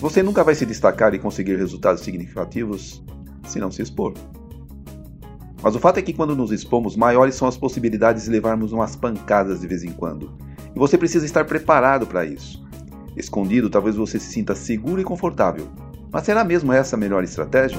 Você nunca vai se destacar e conseguir resultados significativos se não se expor. Mas o fato é que quando nos expomos, maiores são as possibilidades de levarmos umas pancadas de vez em quando. E você precisa estar preparado para isso. Escondido, talvez você se sinta seguro e confortável. Mas será mesmo essa a melhor estratégia?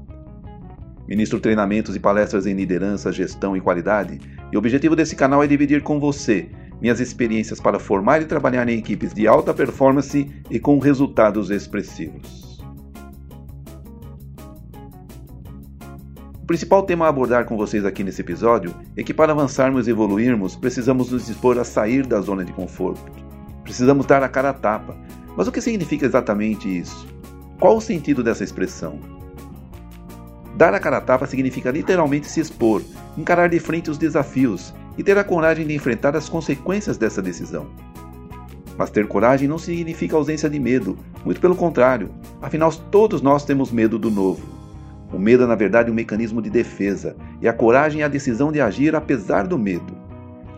Ministro treinamentos e palestras em liderança, gestão e qualidade, e o objetivo desse canal é dividir com você minhas experiências para formar e trabalhar em equipes de alta performance e com resultados expressivos. principal tema a abordar com vocês aqui nesse episódio é que para avançarmos e evoluirmos, precisamos nos dispor a sair da zona de conforto. Precisamos dar a cara a tapa. Mas o que significa exatamente isso? Qual o sentido dessa expressão? Dar a cara a tapa significa literalmente se expor, encarar de frente os desafios e ter a coragem de enfrentar as consequências dessa decisão. Mas ter coragem não significa ausência de medo, muito pelo contrário, afinal todos nós temos medo do novo. O medo é, na verdade, um mecanismo de defesa, e a coragem é a decisão de agir apesar do medo.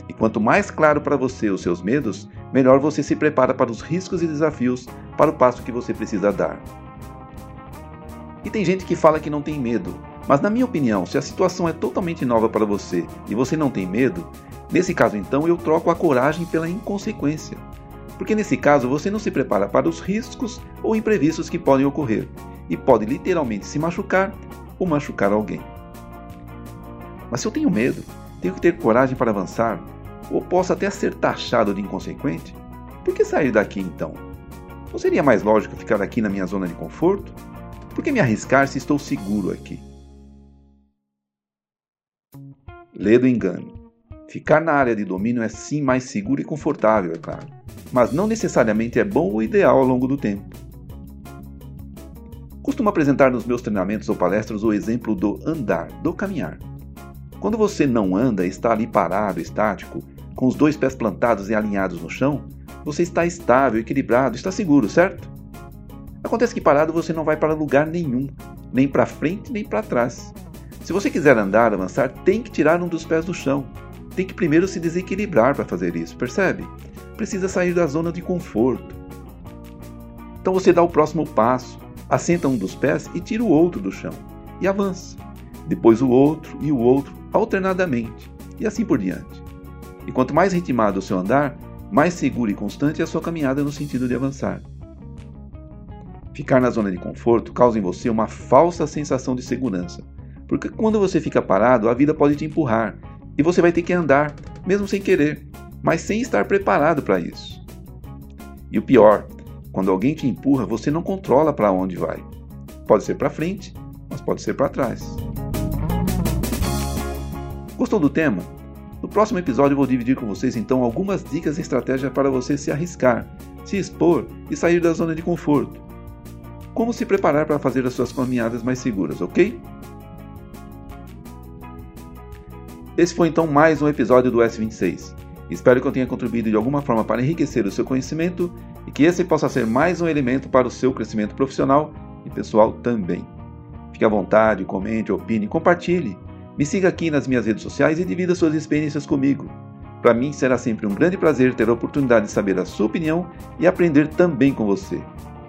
E quanto mais claro para você os seus medos, melhor você se prepara para os riscos e desafios para o passo que você precisa dar. E tem gente que fala que não tem medo, mas na minha opinião, se a situação é totalmente nova para você e você não tem medo, nesse caso então eu troco a coragem pela inconsequência. Porque nesse caso você não se prepara para os riscos ou imprevistos que podem ocorrer e pode literalmente se machucar ou machucar alguém. Mas se eu tenho medo, tenho que ter coragem para avançar, ou posso até ser taxado de inconsequente, por que sair daqui então? Não seria mais lógico ficar aqui na minha zona de conforto? Por que me arriscar se estou seguro aqui? Lê do engano. Ficar na área de domínio é sim mais seguro e confortável, é claro, mas não necessariamente é bom ou ideal ao longo do tempo. Costumo apresentar nos meus treinamentos ou palestras o exemplo do andar, do caminhar. Quando você não anda, está ali parado, estático, com os dois pés plantados e alinhados no chão, você está estável, equilibrado, está seguro, certo? Acontece que parado você não vai para lugar nenhum, nem para frente nem para trás. Se você quiser andar, avançar, tem que tirar um dos pés do chão. Tem que primeiro se desequilibrar para fazer isso, percebe? Precisa sair da zona de conforto. Então você dá o próximo passo, assenta um dos pés e tira o outro do chão, e avança. Depois o outro e o outro, alternadamente, e assim por diante. E quanto mais ritmado o seu andar, mais seguro e constante é a sua caminhada no sentido de avançar. Ficar na zona de conforto causa em você uma falsa sensação de segurança, porque quando você fica parado, a vida pode te empurrar e você vai ter que andar, mesmo sem querer, mas sem estar preparado para isso. E o pior, quando alguém te empurra, você não controla para onde vai. Pode ser para frente, mas pode ser para trás. Gostou do tema? No próximo episódio vou dividir com vocês então algumas dicas e estratégias para você se arriscar, se expor e sair da zona de conforto. Como se preparar para fazer as suas caminhadas mais seguras, ok? Esse foi então mais um episódio do S26. Espero que eu tenha contribuído de alguma forma para enriquecer o seu conhecimento e que esse possa ser mais um elemento para o seu crescimento profissional e pessoal também. Fique à vontade, comente, opine, compartilhe. Me siga aqui nas minhas redes sociais e divida suas experiências comigo. Para mim será sempre um grande prazer ter a oportunidade de saber a sua opinião e aprender também com você.